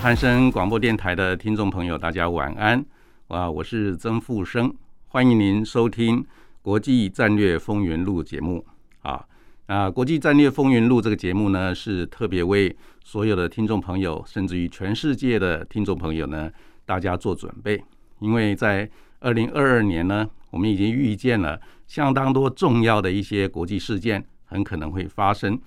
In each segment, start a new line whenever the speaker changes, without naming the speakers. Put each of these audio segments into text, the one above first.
汉声广播电台的听众朋友，大家晚安啊！我是曾富生，欢迎您收听《国际战略风云录》节目啊。那《国际战略风云录》这个节目呢，是特别为所有的听众朋友，甚至于全世界的听众朋友呢，大家做准备。因为在二零二二年呢，我们已经预见了相当多重要的一些国际事件很可能会发生，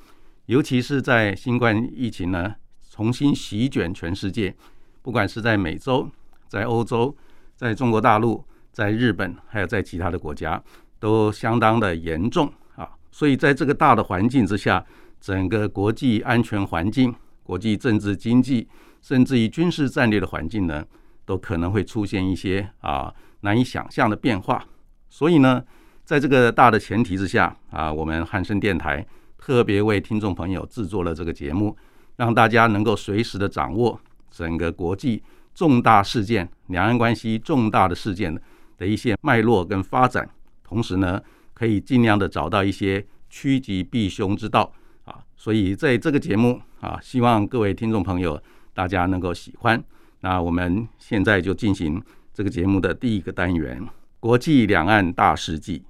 尤其是在新冠疫情呢。重新席卷全世界，不管是在美洲、在欧洲、在中国大陆、在日本，还有在其他的国家，都相当的严重啊！所以在这个大的环境之下，整个国际安全环境、国际政治经济，甚至于军事战略的环境呢，都可能会出现一些啊难以想象的变化。所以呢，在这个大的前提之下啊，我们汉声电台特别为听众朋友制作了这个节目。让大家能够随时的掌握整个国际重大事件、两岸关系重大的事件的一些脉络跟发展，同时呢，可以尽量的找到一些趋吉避凶之道啊。所以在这个节目啊，希望各位听众朋友大家能够喜欢。那我们现在就进行这个节目的第一个单元——国际两岸大事记。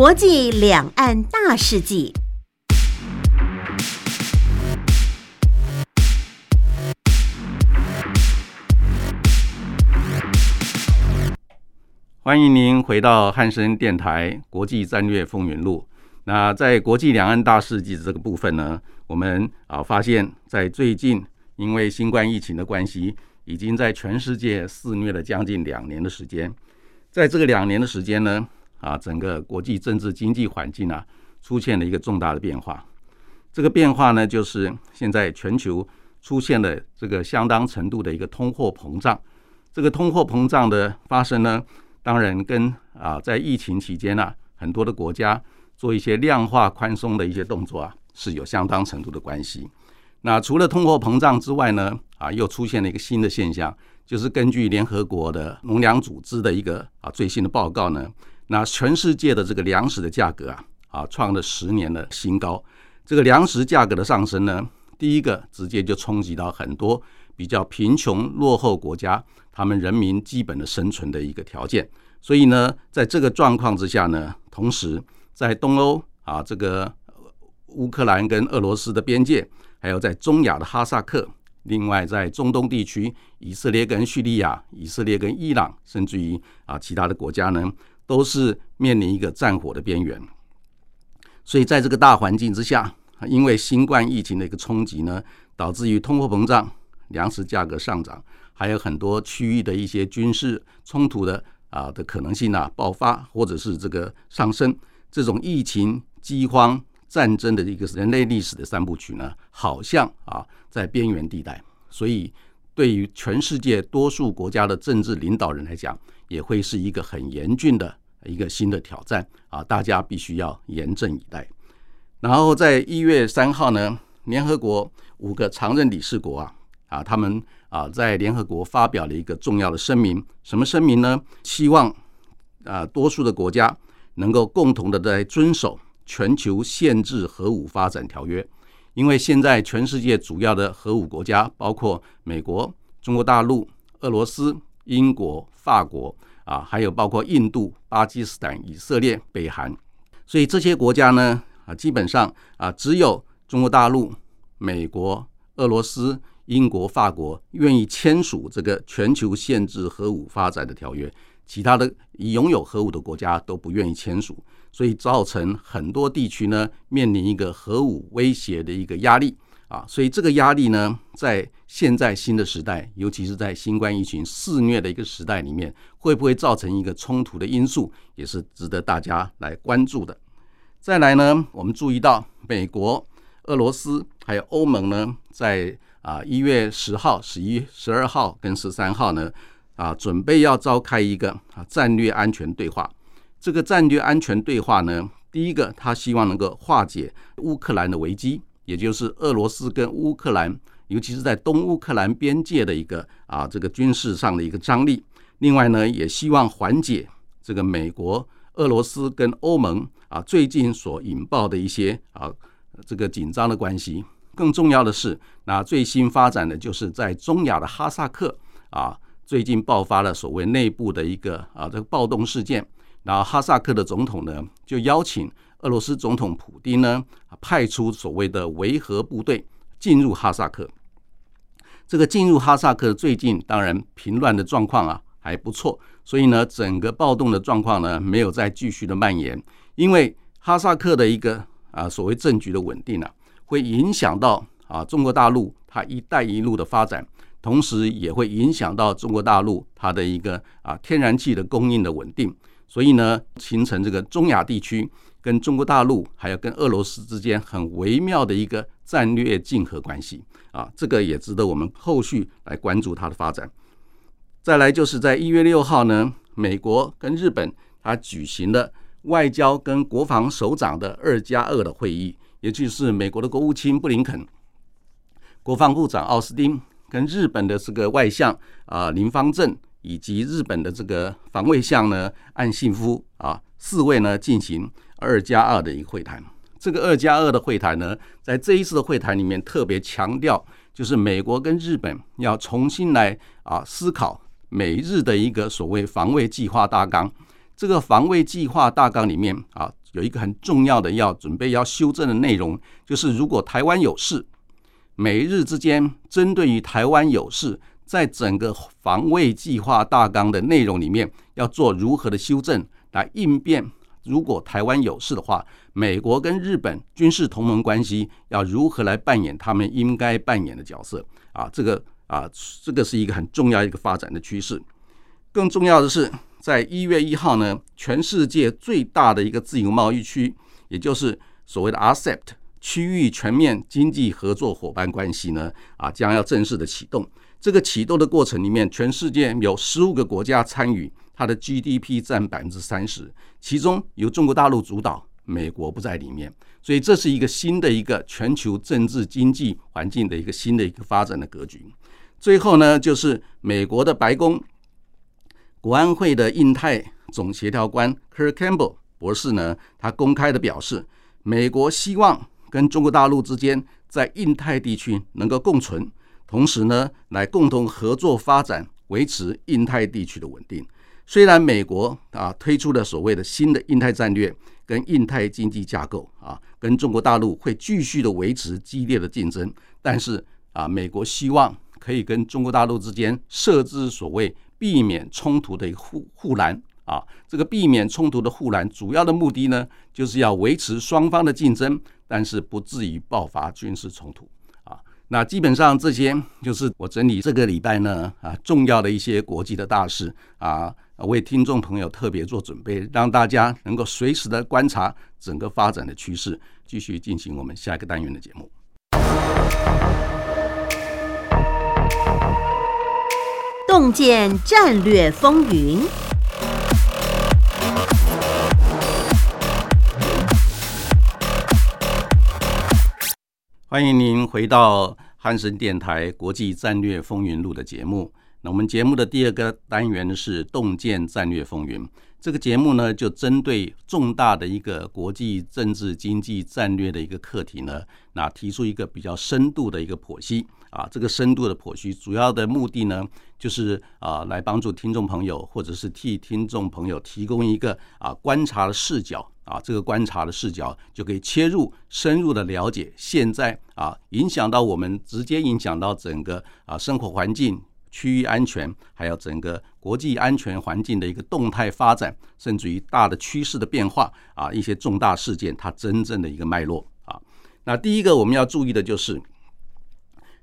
国际两岸大事记，
欢迎您回到汉声电台《国际战略风云录》。那在国际两岸大事记这个部分呢，我们啊发现，在最近因为新冠疫情的关系，已经在全世界肆虐了将近两年的时间。在这个两年的时间呢。啊，整个国际政治经济环境啊，出现了一个重大的变化。这个变化呢，就是现在全球出现了这个相当程度的一个通货膨胀。这个通货膨胀的发生呢，当然跟啊，在疫情期间呢，很多的国家做一些量化宽松的一些动作啊，是有相当程度的关系。那除了通货膨胀之外呢，啊，又出现了一个新的现象，就是根据联合国的农粮组织的一个啊最新的报告呢。那全世界的这个粮食的价格啊，啊创了十年的新高。这个粮食价格的上升呢，第一个直接就冲击到很多比较贫穷落后国家，他们人民基本的生存的一个条件。所以呢，在这个状况之下呢，同时在东欧啊，这个乌克兰跟俄罗斯的边界，还有在中亚的哈萨克，另外在中东地区，以色列跟叙利亚、以色列跟伊朗，甚至于啊其他的国家呢。都是面临一个战火的边缘，所以在这个大环境之下，因为新冠疫情的一个冲击呢，导致于通货膨胀、粮食价格上涨，还有很多区域的一些军事冲突的啊的可能性啊爆发，或者是这个上升，这种疫情、饥荒、战争的一个人类历史的三部曲呢，好像啊在边缘地带，所以对于全世界多数国家的政治领导人来讲，也会是一个很严峻的。一个新的挑战啊，大家必须要严阵以待。然后在一月三号呢，联合国五个常任理事国啊啊，他们啊在联合国发表了一个重要的声明。什么声明呢？希望啊多数的国家能够共同的在遵守全球限制核武发展条约。因为现在全世界主要的核武国家，包括美国、中国大陆、俄罗斯、英国、法国。啊，还有包括印度、巴基斯坦、以色列、北韩，所以这些国家呢，啊，基本上啊，只有中国大陆、美国、俄罗斯、英国、法国愿意签署这个全球限制核武发展的条约，其他的拥有核武的国家都不愿意签署，所以造成很多地区呢面临一个核武威胁的一个压力啊，所以这个压力呢，在现在新的时代，尤其是在新冠疫情肆虐的一个时代里面，会不会造成一个冲突的因素，也是值得大家来关注的。再来呢，我们注意到美国、俄罗斯还有欧盟呢，在啊一月十号、十一、十二号跟十三号呢，啊准备要召开一个啊战略安全对话。这个战略安全对话呢，第一个，他希望能够化解乌克兰的危机，也就是俄罗斯跟乌克兰，尤其是在东乌克兰边界的一个啊这个军事上的一个张力。另外呢，也希望缓解这个美国、俄罗斯跟欧盟。啊，最近所引爆的一些啊，这个紧张的关系，更重要的是，那最新发展的就是在中亚的哈萨克啊，最近爆发了所谓内部的一个啊这个暴动事件，然后哈萨克的总统呢就邀请俄罗斯总统普京呢派出所谓的维和部队进入哈萨克。这个进入哈萨克最近当然平乱的状况啊还不错，所以呢整个暴动的状况呢没有再继续的蔓延。因为哈萨克的一个啊所谓政局的稳定啊，会影响到啊中国大陆它“一带一路”的发展，同时也会影响到中国大陆它的一个啊天然气的供应的稳定，所以呢，形成这个中亚地区跟中国大陆还有跟俄罗斯之间很微妙的一个战略竞合关系啊，这个也值得我们后续来关注它的发展。再来就是在一月六号呢，美国跟日本它举行了。外交跟国防首长的二加二的会议，也就是美国的国务卿布林肯、国防部长奥斯汀跟日本的这个外相啊林方正，以及日本的这个防卫相呢岸信夫啊四位呢进行二加二的一个会谈。这个二加二的会谈呢，在这一次的会谈里面特别强调，就是美国跟日本要重新来啊思考美日的一个所谓防卫计划大纲。这个防卫计划大纲里面啊，有一个很重要的要准备要修正的内容，就是如果台湾有事，美日之间针对于台湾有事，在整个防卫计划大纲的内容里面要做如何的修正来应变。如果台湾有事的话，美国跟日本军事同盟关系要如何来扮演他们应该扮演的角色？啊，这个啊，这个是一个很重要一个发展的趋势。更重要的是。在一月一号呢，全世界最大的一个自由贸易区，也就是所谓的 RCEP 区域全面经济合作伙伴关系呢，啊，将要正式的启动。这个启动的过程里面，全世界有十五个国家参与，它的 GDP 占百分之三十，其中由中国大陆主导，美国不在里面，所以这是一个新的一个全球政治经济环境的一个新的一个发展的格局。最后呢，就是美国的白宫。国安会的印太总协调官 Kirk Campbell 博士呢，他公开的表示，美国希望跟中国大陆之间在印太地区能够共存，同时呢，来共同合作发展，维持印太地区的稳定。虽然美国啊推出了所谓的新的印太战略跟印太经济架构啊，跟中国大陆会继续的维持激烈的竞争，但是啊，美国希望可以跟中国大陆之间设置所谓。避免冲突的一个护护栏啊，这个避免冲突的护栏主要的目的呢，就是要维持双方的竞争，但是不至于爆发军事冲突啊。那基本上这些就是我整理这个礼拜呢啊重要的一些国际的大事啊，为听众朋友特别做准备，让大家能够随时的观察整个发展的趋势，继续进行我们下一个单元的节目。
洞见战略风云，
欢迎您回到汉森电台国际战略风云录的节目。那我们节目的第二个单元呢是洞见战略风云。这个节目呢，就针对重大的一个国际政治经济战略的一个课题呢，那提出一个比较深度的一个剖析啊。这个深度的剖析，主要的目的呢，就是啊，来帮助听众朋友，或者是替听众朋友提供一个啊观察的视角啊。这个观察的视角就可以切入深入的了解现在啊，影响到我们直接影响到整个啊生活环境。区域安全，还有整个国际安全环境的一个动态发展，甚至于大的趋势的变化啊，一些重大事件它真正的一个脉络啊。那第一个我们要注意的就是，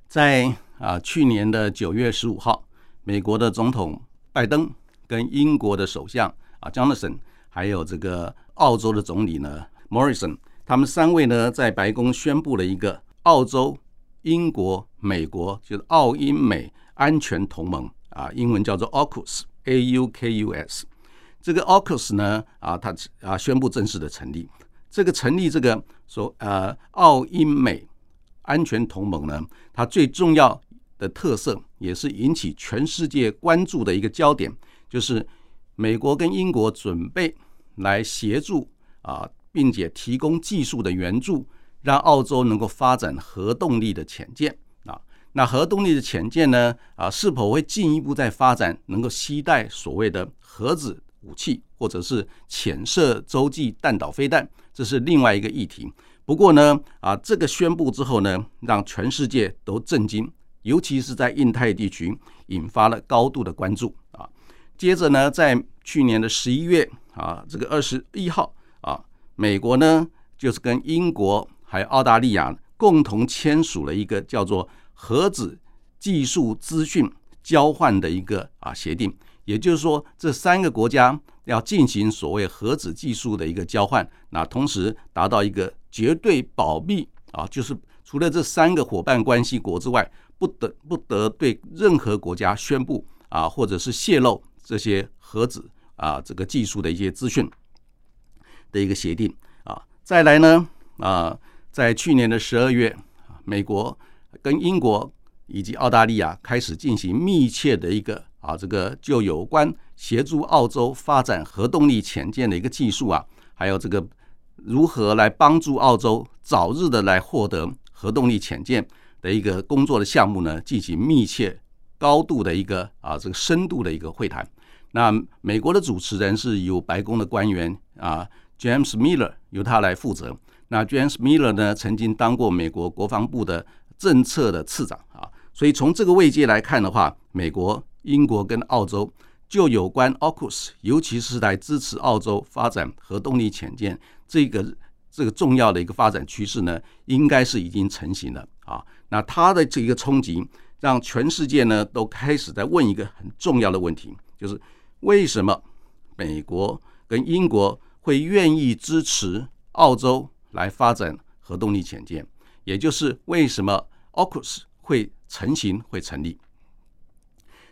在啊去年的九月十五号，美国的总统拜登跟英国的首相啊 Johnson，还有这个澳洲的总理呢 Morrison，他们三位呢在白宫宣布了一个澳洲、英国、美国，就是澳英美安全同盟啊，英文叫做 AUKUS，A U K U S。这个 AUKUS 呢啊，它啊宣布正式的成立。这个成立这个说呃澳英美安全同盟呢，它最重要的特色也是引起全世界关注的一个焦点，就是美国跟英国准备来协助啊，并且提供技术的援助，让澳洲能够发展核动力的潜舰。那核动力的潜舰呢啊，是否会进一步再发展，能够携带所谓的核子武器，或者是潜射洲际弹道飞弹？这是另外一个议题。不过呢，啊，这个宣布之后呢，让全世界都震惊，尤其是在印太地区引发了高度的关注啊。接着呢，在去年的十一月啊，这个二十一号啊，美国呢就是跟英国还有澳大利亚共同签署了一个叫做核子技术资讯交换的一个啊协定。也就是说，这三个国家要进行所谓核子技术的一个交换，那同时达到一个绝对保密啊，就是除了这三个伙伴关系国之外，不得不得对任何国家宣布啊，或者是泄露这些核子啊这个技术的一些资讯的一个协定啊。再来呢啊，在去年的十二月，美国跟英国以及澳大利亚开始进行密切的一个。啊，这个就有关协助澳洲发展核动力潜舰的一个技术啊，还有这个如何来帮助澳洲早日的来获得核动力潜舰的一个工作的项目呢，进行密切、高度的一个啊这个深度的一个会谈。那美国的主持人是由白宫的官员啊，James Miller 由他来负责。那 James Miller 呢，曾经当过美国国防部的政策的次长啊，所以从这个位阶来看的话，美国。英国跟澳洲就有关 AUKUS，尤其是来支持澳洲发展核动力潜舰这个这个重要的一个发展趋势呢，应该是已经成型了啊。那它的这个冲击，让全世界呢都开始在问一个很重要的问题，就是为什么美国跟英国会愿意支持澳洲来发展核动力潜舰？也就是为什么 AUKUS 会成型、会成立？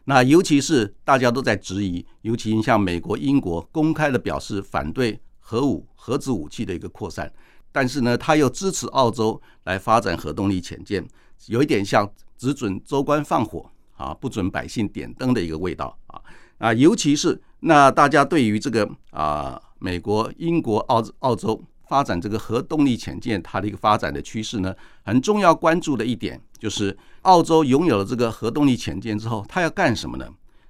那尤其是大家都在质疑，尤其像美国、英国公开的表示反对核武、核子武器的一个扩散，但是呢，他又支持澳洲来发展核动力潜舰，有一点像只准州官放火啊，不准百姓点灯的一个味道啊啊！尤其是那大家对于这个啊，美国、英国、澳澳洲。发展这个核动力潜舰，它的一个发展的趋势呢，很重要关注的一点就是，澳洲拥有了这个核动力潜舰之后，它要干什么呢？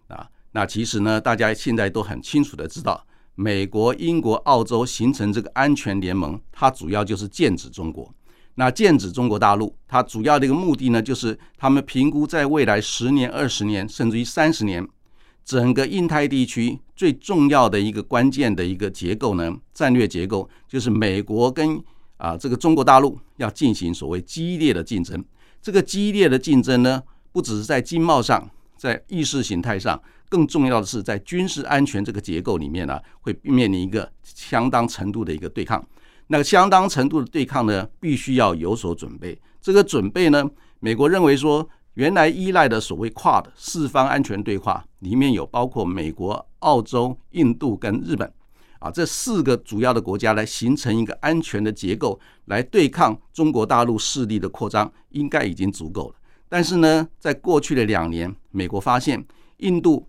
啊，那其实呢，大家现在都很清楚的知道，美国、英国、澳洲形成这个安全联盟，它主要就是剑指中国。那剑指中国大陆，它主要的一个目的呢，就是他们评估在未来十年、二十年，甚至于三十年。整个印太地区最重要的一个关键的一个结构呢，战略结构就是美国跟啊这个中国大陆要进行所谓激烈的竞争。这个激烈的竞争呢，不只是在经贸上，在意识形态上，更重要的是在军事安全这个结构里面呢，会面临一个相当程度的一个对抗。那个相当程度的对抗呢，必须要有所准备。这个准备呢，美国认为说。原来依赖的所谓跨的四方安全对话，里面有包括美国、澳洲、印度跟日本，啊，这四个主要的国家来形成一个安全的结构，来对抗中国大陆势力的扩张，应该已经足够了。但是呢，在过去的两年，美国发现印度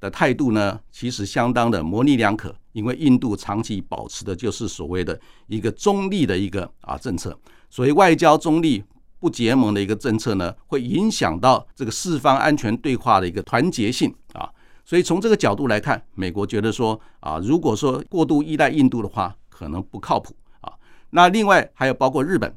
的态度呢，其实相当的模棱两可，因为印度长期保持的就是所谓的一个中立的一个啊政策，所谓外交中立。不结盟的一个政策呢，会影响到这个四方安全对话的一个团结性啊。所以从这个角度来看，美国觉得说啊，如果说过度依赖印度的话，可能不靠谱啊。那另外还有包括日本，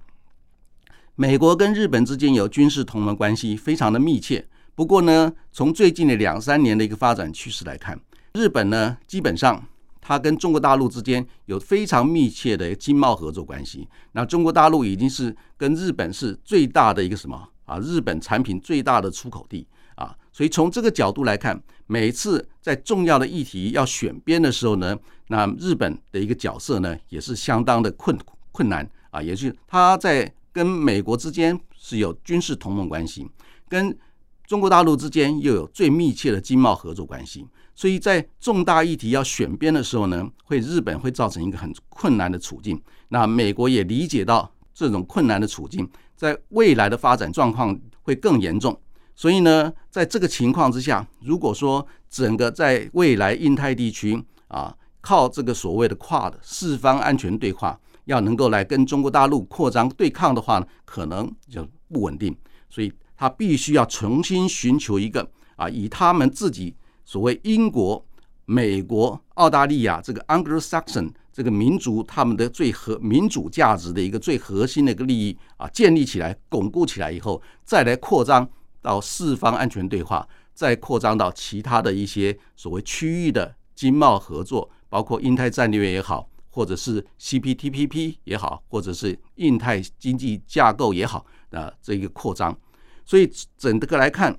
美国跟日本之间有军事同盟关系，非常的密切。不过呢，从最近的两三年的一个发展趋势来看，日本呢基本上。它跟中国大陆之间有非常密切的经贸合作关系。那中国大陆已经是跟日本是最大的一个什么？啊日本产品最大的出口地。啊，所以从这个角度来看，每次在重要的议题要选边的时候呢，那日本的一个角色呢也是相当的困困难。啊，也是他在跟美国之间是有军事同盟关系，跟中国大陆之间又有最密切的经贸合作关系，所以在重大议题要选边的时候呢，会日本会造成一个很困难的处境。那美国也理解到这种困难的处境，在未来的发展状况会更严重。所以呢，在这个情况之下，如果说整个在未来印太地区啊，靠这个所谓的跨的四方安全对话，要能够来跟中国大陆扩张对抗的话呢，可能就不稳定。所以。他必须要重新寻求一个啊，以他们自己所谓英国、美国、澳大利亚这个 Anglo-Saxon 这个民族他们的最核民主价值的一个最核心的一个利益啊，建立起来、巩固起来以后，再来扩张到四方安全对话，再扩张到其他的一些所谓区域的经贸合作，包括印太战略也好，或者是 CPTPP 也好，或者是印太经济架构也好啊，这个扩张。所以整个来看，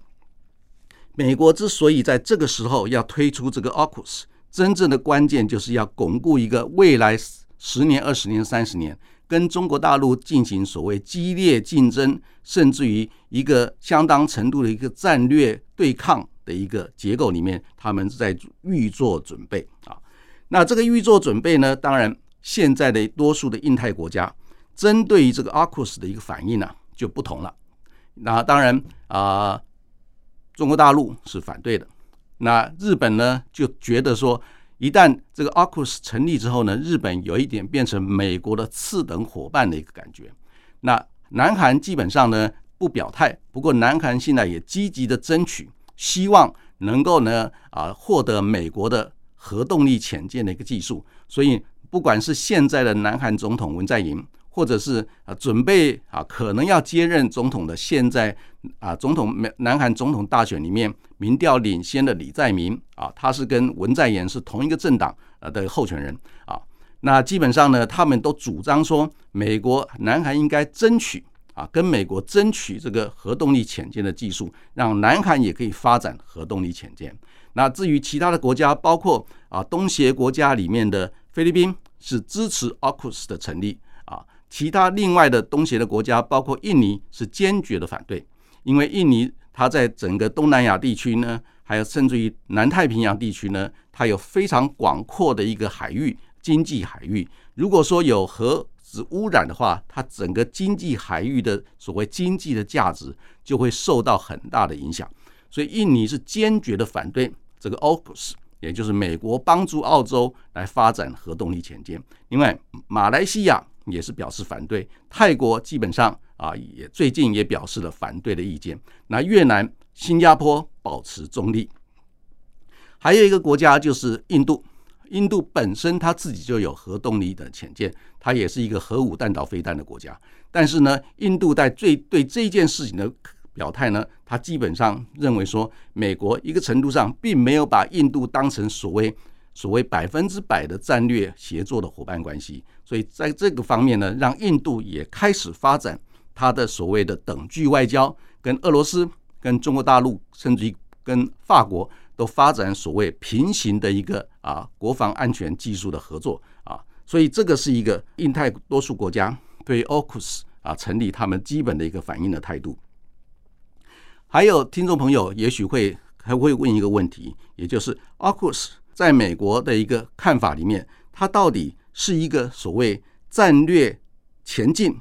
美国之所以在这个时候要推出这个 AUKUS，真正的关键就是要巩固一个未来十年、二十年、三十年跟中国大陆进行所谓激烈竞争，甚至于一个相当程度的一个战略对抗的一个结构里面，他们在预做准备啊。那这个预做准备呢，当然现在的多数的印太国家针对于这个 AUKUS 的一个反应呢就不同了。那当然啊，中国大陆是反对的。那日本呢，就觉得说，一旦这个 AUKUS 成立之后呢，日本有一点变成美国的次等伙伴的一个感觉。那南韩基本上呢不表态，不过南韩现在也积极的争取，希望能够呢啊获得美国的核动力潜舰的一个技术。所以，不管是现在的南韩总统文在寅。或者是啊，准备啊，可能要接任总统的，现在啊，总统南南韩总统大选里面民调领先的李在明啊，他是跟文在寅是同一个政党呃的候选人啊。那基本上呢，他们都主张说，美国南韩应该争取啊，跟美国争取这个核动力潜舰的技术，让南韩也可以发展核动力潜舰。那至于其他的国家，包括啊东协国家里面的菲律宾，是支持 AUKUS 的成立。其他另外的东协的国家，包括印尼，是坚决的反对，因为印尼它在整个东南亚地区呢，还有甚至于南太平洋地区呢，它有非常广阔的一个海域经济海域。如果说有核子污染的话，它整个经济海域的所谓经济的价值就会受到很大的影响。所以印尼是坚决的反对这个 AUKUS，也就是美国帮助澳洲来发展核动力潜舰。另外，马来西亚。也是表示反对，泰国基本上啊也最近也表示了反对的意见。那越南、新加坡保持中立，还有一个国家就是印度。印度本身它自己就有核动力的潜舰，它也是一个核武弹道飞弹的国家。但是呢，印度在最对这件事情的表态呢，它基本上认为说，美国一个程度上并没有把印度当成所谓。所谓百分之百的战略协作的伙伴关系，所以在这个方面呢，让印度也开始发展它的所谓的等距外交，跟俄罗斯、跟中国大陆，甚至于跟法国都发展所谓平行的一个啊国防安全技术的合作啊，所以这个是一个印太多数国家对 AUKUS 啊成立他们基本的一个反应的态度。还有听众朋友也许会还会问一个问题，也就是 AUKUS。在美国的一个看法里面，它到底是一个所谓战略前进，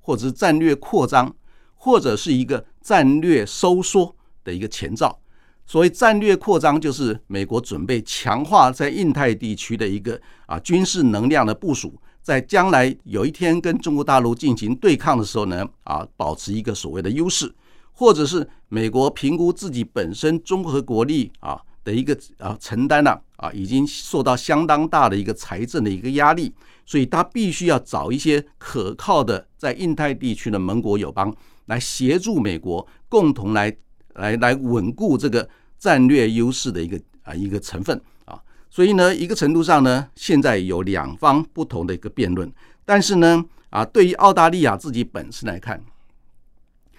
或者是战略扩张，或者是一个战略收缩的一个前兆。所谓战略扩张，就是美国准备强化在印太地区的一个啊军事能量的部署，在将来有一天跟中国大陆进行对抗的时候呢，啊保持一个所谓的优势，或者是美国评估自己本身综合国力啊。的一个啊承担了啊，已经受到相当大的一个财政的一个压力，所以他必须要找一些可靠的在印太地区的盟国友邦来协助美国，共同来来来稳固这个战略优势的一个啊一个成分啊。所以呢，一个程度上呢，现在有两方不同的一个辩论，但是呢啊，对于澳大利亚自己本身来看，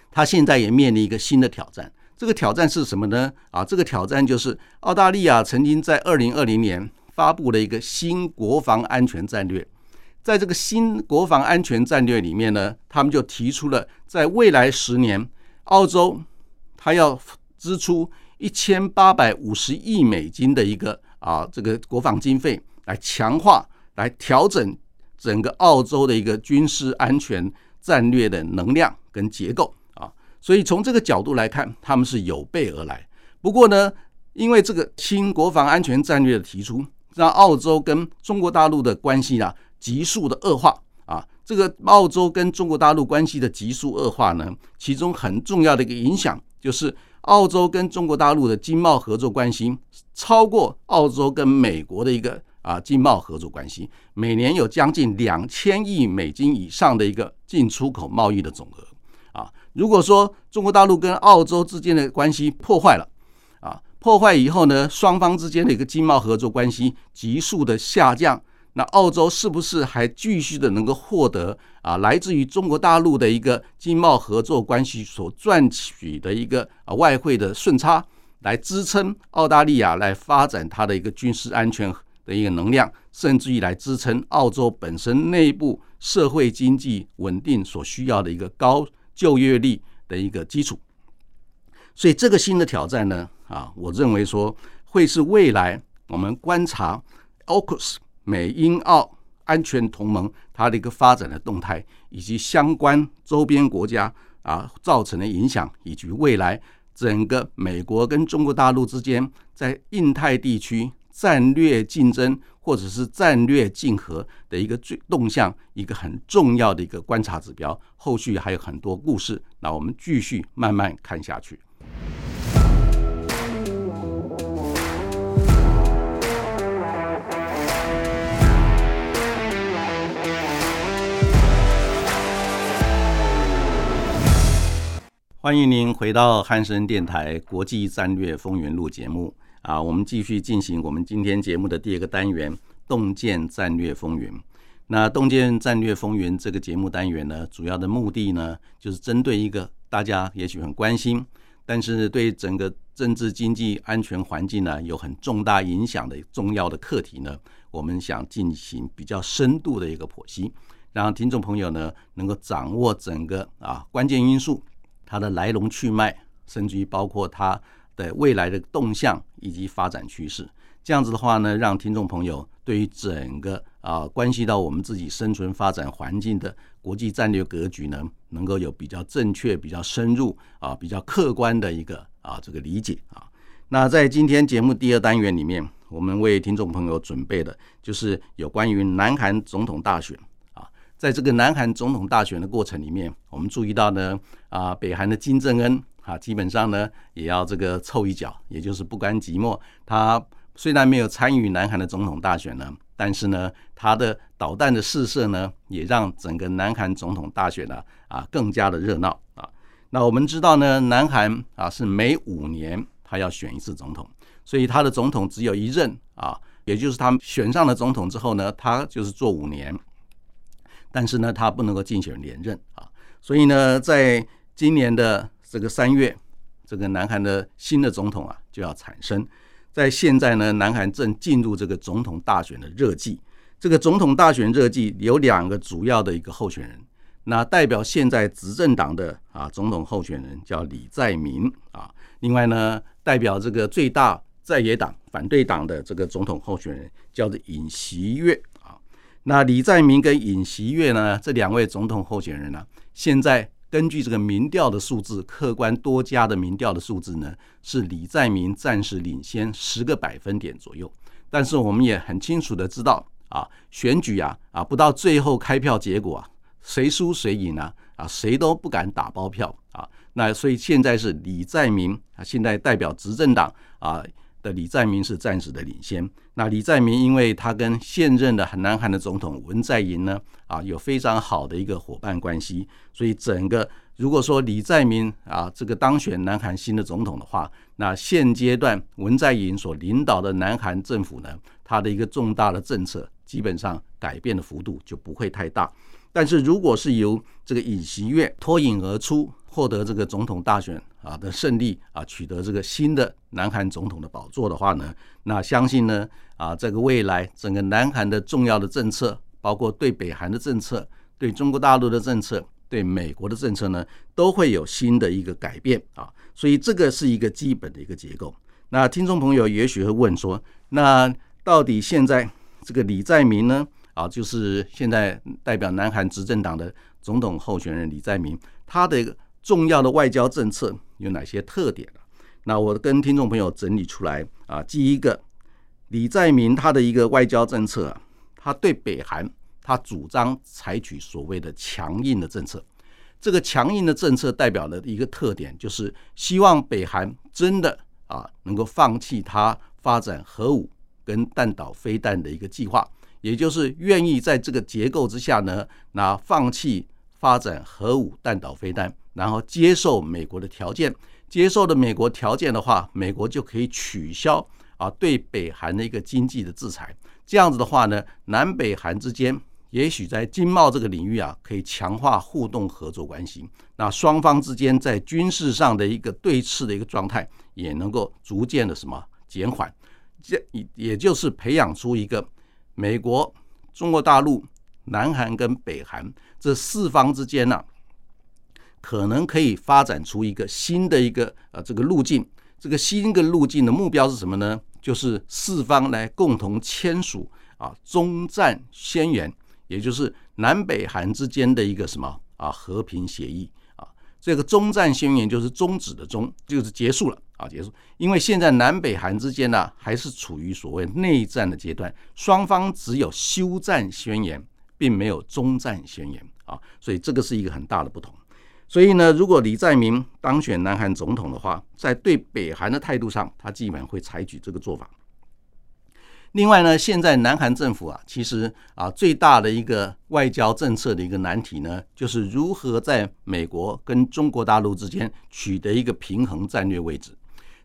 他现在也面临一个新的挑战。这个挑战是什么呢？啊，这个挑战就是澳大利亚曾经在二零二零年发布了一个新国防安全战略。在这个新国防安全战略里面呢，他们就提出了在未来十年，澳洲它要支出一千八百五十亿美金的一个啊这个国防经费，来强化、来调整整个澳洲的一个军事安全战略的能量跟结构。所以从这个角度来看，他们是有备而来。不过呢，因为这个新国防安全战略的提出，让澳洲跟中国大陆的关系啊急速的恶化啊。这个澳洲跟中国大陆关系的急速恶化呢，其中很重要的一个影响就是澳洲跟中国大陆的经贸合作关系超过澳洲跟美国的一个啊经贸合作关系，每年有将近两千亿美金以上的一个进出口贸易的总额。啊如果说中国大陆跟澳洲之间的关系破坏了，啊，破坏以后呢，双方之间的一个经贸合作关系急速的下降，那澳洲是不是还继续的能够获得啊，来自于中国大陆的一个经贸合作关系所赚取的一个啊外汇的顺差，来支撑澳大利亚来发展它的一个军事安全的一个能量，甚至于来支撑澳洲本身内部社会经济稳定所需要的一个高。就业率的一个基础，所以这个新的挑战呢，啊，我认为说会是未来我们观察 AUKUS 美英澳安全同盟它的一个发展的动态，以及相关周边国家啊造成的影响，以及未来整个美国跟中国大陆之间在印太地区战略竞争。或者是战略竞合的一个最动向，一个很重要的一个观察指标。后续还有很多故事，那我们继续慢慢看下去。欢迎您回到汉声电台国际战略风云录节目。啊，我们继续进行我们今天节目的第二个单元“洞见战略风云”。那“洞见战略风云”这个节目单元呢，主要的目的呢，就是针对一个大家也许很关心，但是对整个政治、经济、安全环境呢有很重大影响的重要的课题呢，我们想进行比较深度的一个剖析，让听众朋友呢能够掌握整个啊关键因素、它的来龙去脉，甚至于包括它。的未来的动向以及发展趋势，这样子的话呢，让听众朋友对于整个啊关系到我们自己生存发展环境的国际战略格局呢，能够有比较正确、比较深入啊、比较客观的一个啊这个理解啊。那在今天节目第二单元里面，我们为听众朋友准备的就是有关于南韩总统大选啊，在这个南韩总统大选的过程里面，我们注意到呢啊，北韩的金正恩。啊，基本上呢，也要这个凑一脚，也就是不甘寂寞。他虽然没有参与南韩的总统大选呢，但是呢，他的导弹的试射呢，也让整个南韩总统大选呢啊更加的热闹啊。那我们知道呢，南韩啊是每五年他要选一次总统，所以他的总统只有一任啊，也就是他选上了总统之后呢，他就是做五年，但是呢，他不能够竞选连任啊。所以呢，在今年的这个三月，这个南韩的新的总统啊就要产生。在现在呢，南韩正进入这个总统大选的热季。这个总统大选热季有两个主要的一个候选人，那代表现在执政党的啊总统候选人叫李在明啊。另外呢，代表这个最大在野党反对党的这个总统候选人叫做尹锡悦啊。那李在明跟尹锡悦呢，这两位总统候选人呢，现在。根据这个民调的数字，客观多家的民调的数字呢，是李在明暂时领先十个百分点左右。但是我们也很清楚的知道啊，选举啊啊，不到最后开票结果啊，谁输谁赢啊啊，谁都不敢打包票啊。那所以现在是李在明啊，现在代表执政党啊。李在明是暂时的领先。那李在明，因为他跟现任的南韩的总统文在寅呢，啊，有非常好的一个伙伴关系，所以整个如果说李在明啊这个当选南韩新的总统的话，那现阶段文在寅所领导的南韩政府呢，他的一个重大的政策基本上改变的幅度就不会太大。但是如果是由这个尹锡悦脱颖而出。获得这个总统大选啊的胜利啊，取得这个新的南韩总统的宝座的话呢，那相信呢啊，这个未来整个南韩的重要的政策，包括对北韩的政策、对中国大陆的政策、对美国的政策呢，都会有新的一个改变啊。所以这个是一个基本的一个结构。那听众朋友也许会问说，那到底现在这个李在明呢？啊，就是现在代表南韩执政党的总统候选人李在明，他的重要的外交政策有哪些特点那我跟听众朋友整理出来啊，第一个，李在明他的一个外交政策啊，他对北韩他主张采取所谓的强硬的政策。这个强硬的政策代表的一个特点，就是希望北韩真的啊能够放弃他发展核武跟弹道飞弹的一个计划。也就是愿意在这个结构之下呢，那放弃发展核武弹道飞弹，然后接受美国的条件，接受的美国条件的话，美国就可以取消啊对北韩的一个经济的制裁。这样子的话呢，南北韩之间也许在经贸这个领域啊，可以强化互动合作关系。那双方之间在军事上的一个对峙的一个状态，也能够逐渐的什么减缓，这也也就是培养出一个。美国、中国大陆、南韩跟北韩这四方之间呢，可能可以发展出一个新的一个呃这个路径。这个新的路径的目标是什么呢？就是四方来共同签署啊中战宣言，也就是南北韩之间的一个什么啊和平协议啊。这个中战宣言就是终止的终，就是结束了。啊，结束。因为现在南北韩之间呢，还是处于所谓内战的阶段，双方只有休战宣言，并没有终战宣言啊，所以这个是一个很大的不同。所以呢，如果李在明当选南韩总统的话，在对北韩的态度上，他基本会采取这个做法。另外呢，现在南韩政府啊，其实啊，最大的一个外交政策的一个难题呢，就是如何在美国跟中国大陆之间取得一个平衡战略位置。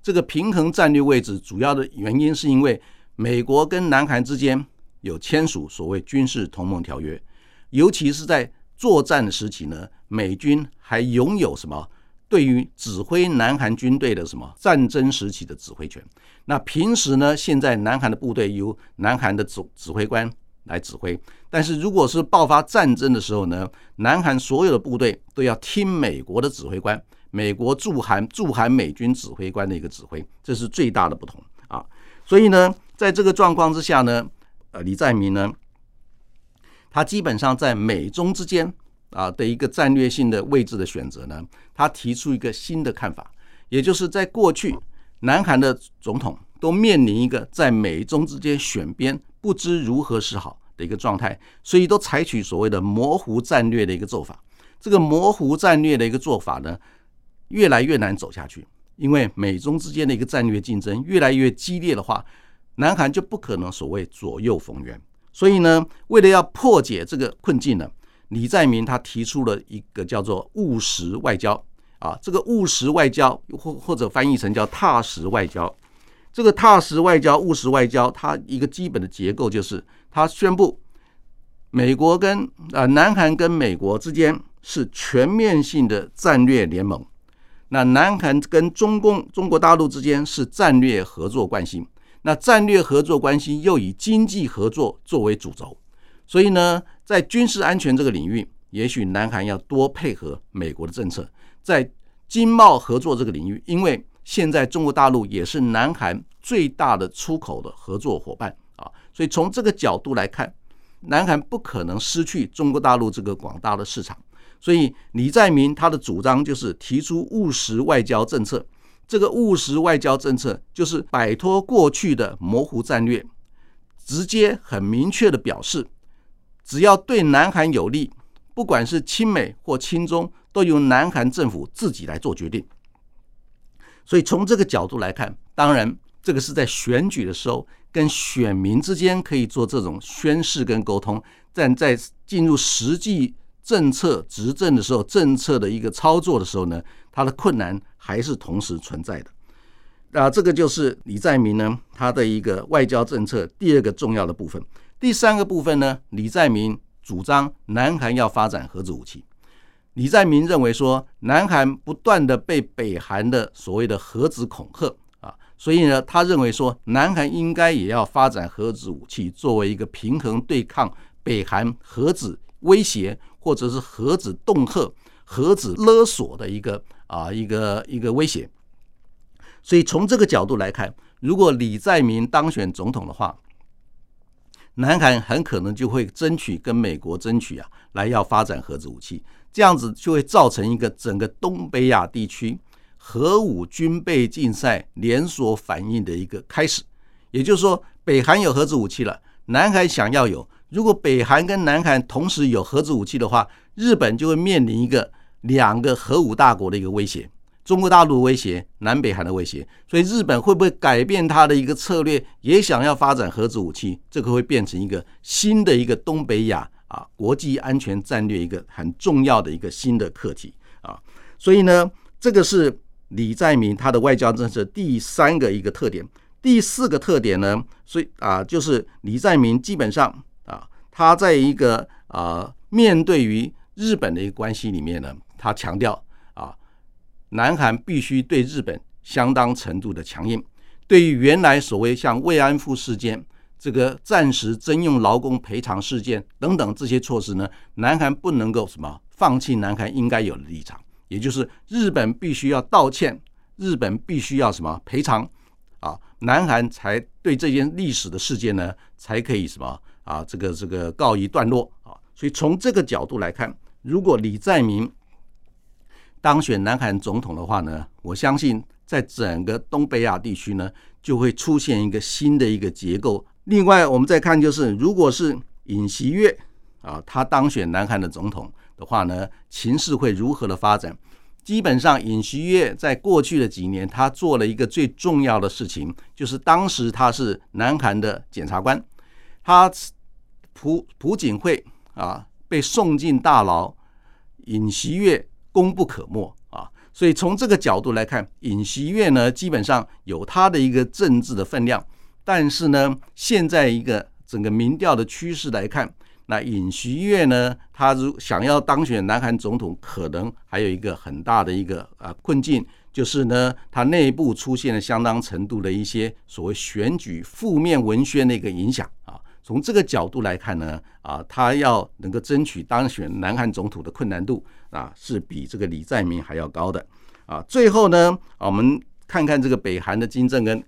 这个平衡战略位置主要的原因，是因为美国跟南韩之间有签署所谓军事同盟条约，尤其是在作战时期呢，美军还拥有什么对于指挥南韩军队的什么战争时期的指挥权。那平时呢，现在南韩的部队由南韩的指指挥官来指挥，但是如果是爆发战争的时候呢，南韩所有的部队都要听美国的指挥官。美国驻韩驻韩美军指挥官的一个指挥，这是最大的不同啊。所以呢，在这个状况之下呢，呃，李在明呢，他基本上在美中之间啊的一个战略性的位置的选择呢，他提出一个新的看法，也就是在过去，南韩的总统都面临一个在美中之间选边不知如何是好的一个状态，所以都采取所谓的模糊战略的一个做法。这个模糊战略的一个做法呢。越来越难走下去，因为美中之间的一个战略竞争越来越激烈的话，南韩就不可能所谓左右逢源。所以呢，为了要破解这个困境呢，李在明他提出了一个叫做务实外交啊，这个务实外交或或者翻译成叫踏实外交。这个踏实外交、务实外交，它一个基本的结构就是，他宣布美国跟啊南韩跟美国之间是全面性的战略联盟。那南韩跟中共、中国大陆之间是战略合作关系，那战略合作关系又以经济合作作为主轴，所以呢，在军事安全这个领域，也许南韩要多配合美国的政策；在经贸合作这个领域，因为现在中国大陆也是南韩最大的出口的合作伙伴啊，所以从这个角度来看，南韩不可能失去中国大陆这个广大的市场。所以李在明他的主张就是提出务实外交政策，这个务实外交政策就是摆脱过去的模糊战略，直接很明确的表示，只要对南韩有利，不管是亲美或亲中，都由南韩政府自己来做决定。所以从这个角度来看，当然这个是在选举的时候跟选民之间可以做这种宣誓跟沟通，但在进入实际。政策执政的时候，政策的一个操作的时候呢，它的困难还是同时存在的。那这个就是李在明呢，他的一个外交政策第二个重要的部分。第三个部分呢，李在明主张南韩要发展核子武器。李在明认为说，南韩不断的被北韩的所谓的核子恐吓啊，所以呢，他认为说，南韩应该也要发展核子武器，作为一个平衡对抗北韩核子威胁或者是核子恫吓、核子勒索的一个啊一个一个威胁。所以从这个角度来看，如果李在明当选总统的话，南韩很可能就会争取跟美国争取啊，来要发展核子武器。这样子就会造成一个整个东北亚地区核武军备竞赛连锁反应的一个开始。也就是说，北韩有核子武器了，南韩想要有。如果北韩跟南韩同时有核子武器的话，日本就会面临一个两个核武大国的一个威胁：中国大陆威胁，南北韩的威胁。所以，日本会不会改变它的一个策略，也想要发展核子武器？这个会变成一个新的一个东北亚。啊，国际安全战略一个很重要的一个新的课题啊，所以呢，这个是李在明他的外交政策第三个一个特点。第四个特点呢，所以啊，就是李在明基本上啊，他在一个啊面对于日本的一个关系里面呢，他强调啊，南韩必须对日本相当程度的强硬。对于原来所谓像慰安妇事件。这个暂时征用劳工赔偿事件等等这些措施呢，南韩不能够什么放弃南韩应该有的立场，也就是日本必须要道歉，日本必须要什么赔偿啊，南韩才对这件历史的事件呢才可以什么啊这个这个告一段落啊。所以从这个角度来看，如果李在明当选南韩总统的话呢，我相信在整个东北亚地区呢就会出现一个新的一个结构。另外，我们再看，就是如果是尹锡悦啊，他当选南韩的总统的话呢，情势会如何的发展？基本上，尹锡悦在过去的几年，他做了一个最重要的事情，就是当时他是南韩的检察官，他朴朴槿惠啊被送进大牢，尹锡悦功不可没啊。所以从这个角度来看，尹锡悦呢，基本上有他的一个政治的分量。但是呢，现在一个整个民调的趋势来看，那尹锡悦呢，他如想要当选南韩总统，可能还有一个很大的一个啊困境，就是呢，他内部出现了相当程度的一些所谓选举负面文宣的一个影响。从这个角度来看呢，啊，他要能够争取当选南韩总统的困难度啊，是比这个李在明还要高的啊。最后呢，我们看看这个北韩的金正恩。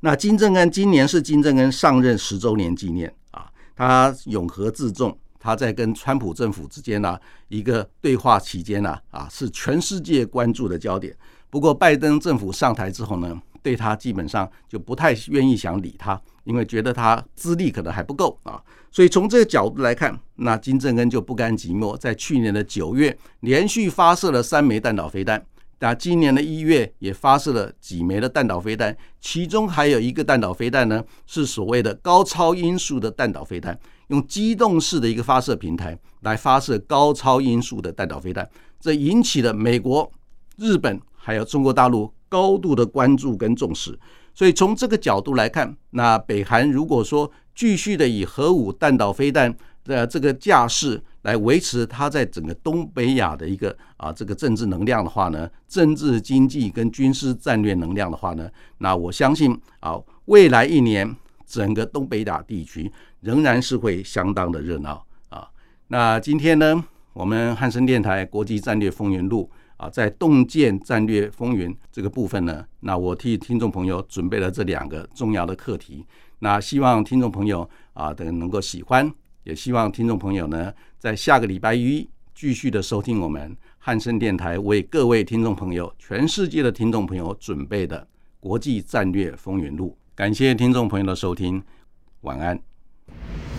那金正恩今年是金正恩上任十周年纪念啊，他永和自重，他在跟川普政府之间呢一个对话期间呢啊是全世界关注的焦点。不过拜登政府上台之后呢，对他基本上就不太愿意想理他，因为觉得他资历可能还不够啊。所以从这个角度来看，那金正恩就不甘寂寞，在去年的九月连续发射了三枚弹道飞弹。那今年的一月也发射了几枚的弹道飞弹，其中还有一个弹道飞弹呢，是所谓的高超音速的弹道飞弹，用机动式的一个发射平台来发射高超音速的弹道飞弹，这引起了美国、日本还有中国大陆高度的关注跟重视。所以从这个角度来看，那北韩如果说继续的以核武弹道飞弹的这个架势，来维持它在整个东北亚的一个啊这个政治能量的话呢，政治经济跟军事战略能量的话呢，那我相信啊未来一年整个东北亚地区仍然是会相当的热闹啊。那今天呢，我们汉森电台国际战略风云录啊，在洞见战略风云这个部分呢，那我替听众朋友准备了这两个重要的课题，那希望听众朋友啊等能够喜欢。也希望听众朋友呢，在下个礼拜一继续的收听我们汉声电台为各位听众朋友、全世界的听众朋友准备的国际战略风云录。感谢听众朋友的收听，晚安。